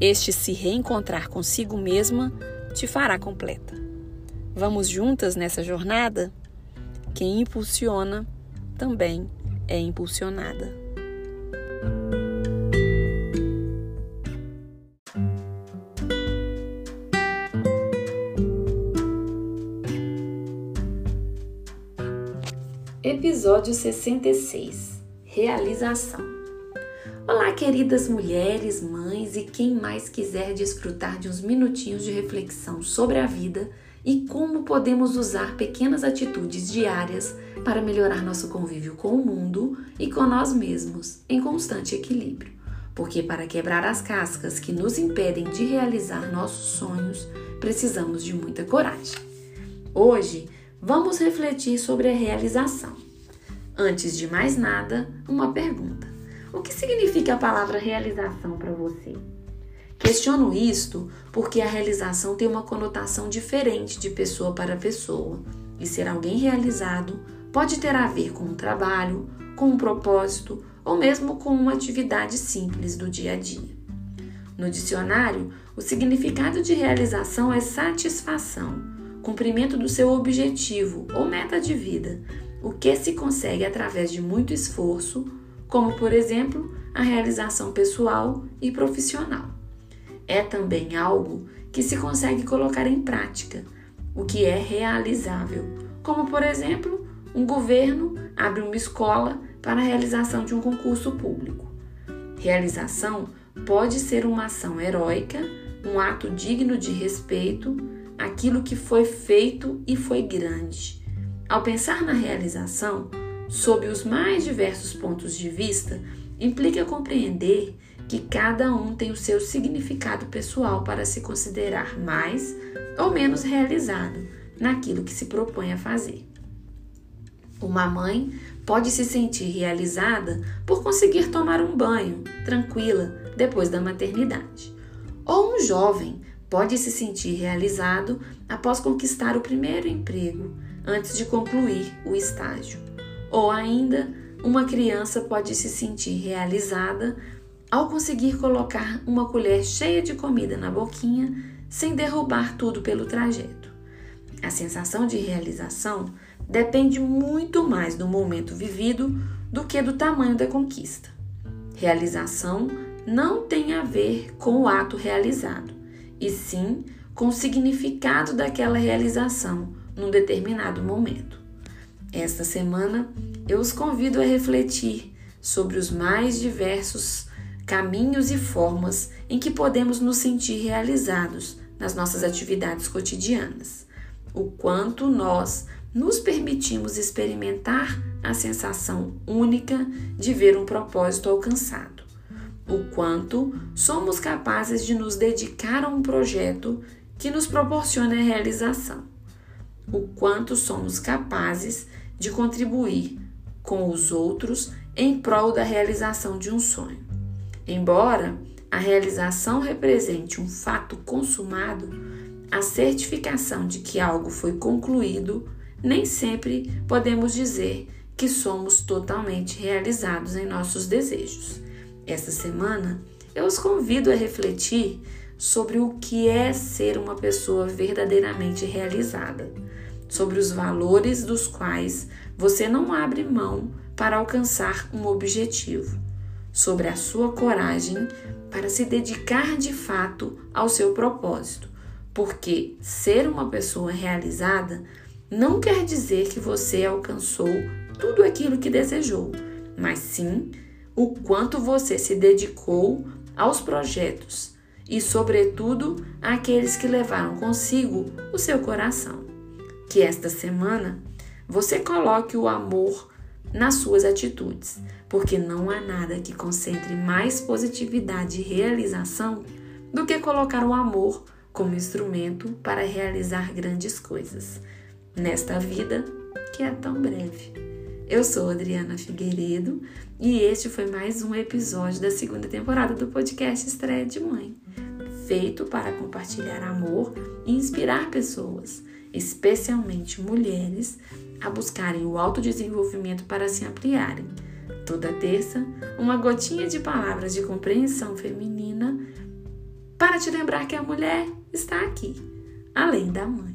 este se reencontrar consigo mesma te fará completa. Vamos juntas nessa jornada? Quem impulsiona também é impulsionada. Episódio 66 Realização Olá, queridas mulheres, mães e quem mais quiser desfrutar de uns minutinhos de reflexão sobre a vida e como podemos usar pequenas atitudes diárias para melhorar nosso convívio com o mundo e com nós mesmos em constante equilíbrio. Porque para quebrar as cascas que nos impedem de realizar nossos sonhos, precisamos de muita coragem. Hoje, vamos refletir sobre a realização. Antes de mais nada, uma pergunta. O que significa a palavra realização para você? Questiono isto porque a realização tem uma conotação diferente de pessoa para pessoa, e ser alguém realizado pode ter a ver com um trabalho, com um propósito ou mesmo com uma atividade simples do dia a dia. No dicionário, o significado de realização é satisfação, cumprimento do seu objetivo ou meta de vida, o que se consegue através de muito esforço como por exemplo a realização pessoal e profissional. É também algo que se consegue colocar em prática, o que é realizável, como por exemplo, um governo abre uma escola para a realização de um concurso público. Realização pode ser uma ação heróica, um ato digno de respeito, aquilo que foi feito e foi grande. Ao pensar na realização, sob os mais diversos pontos de vista, implica compreender que cada um tem o seu significado pessoal para se considerar mais ou menos realizado naquilo que se propõe a fazer. Uma mãe pode se sentir realizada por conseguir tomar um banho tranquila depois da maternidade. Ou um jovem pode se sentir realizado após conquistar o primeiro emprego antes de concluir o estágio. Ou ainda, uma criança pode se sentir realizada ao conseguir colocar uma colher cheia de comida na boquinha sem derrubar tudo pelo trajeto. A sensação de realização depende muito mais do momento vivido do que do tamanho da conquista. Realização não tem a ver com o ato realizado, e sim com o significado daquela realização num determinado momento. Esta semana eu os convido a refletir sobre os mais diversos caminhos e formas em que podemos nos sentir realizados nas nossas atividades cotidianas. O quanto nós nos permitimos experimentar a sensação única de ver um propósito alcançado. O quanto somos capazes de nos dedicar a um projeto que nos proporciona a realização. O quanto somos capazes de contribuir com os outros em prol da realização de um sonho. Embora a realização represente um fato consumado, a certificação de que algo foi concluído, nem sempre podemos dizer que somos totalmente realizados em nossos desejos. Esta semana, eu os convido a refletir sobre o que é ser uma pessoa verdadeiramente realizada, sobre os valores dos quais você não abre mão para alcançar um objetivo, sobre a sua coragem para se dedicar de fato ao seu propósito, porque ser uma pessoa realizada não quer dizer que você alcançou tudo aquilo que desejou, mas sim o quanto você se dedicou aos projetos e, sobretudo, àqueles que levaram consigo o seu coração. Que esta semana você coloque o amor nas suas atitudes, porque não há nada que concentre mais positividade e realização do que colocar o amor como instrumento para realizar grandes coisas nesta vida que é tão breve. Eu sou Adriana Figueiredo e este foi mais um episódio da segunda temporada do podcast Estreia de Mãe, feito para compartilhar amor e inspirar pessoas, especialmente mulheres, a buscarem o autodesenvolvimento para se ampliarem. Toda terça, uma gotinha de palavras de compreensão feminina para te lembrar que a mulher está aqui, além da mãe.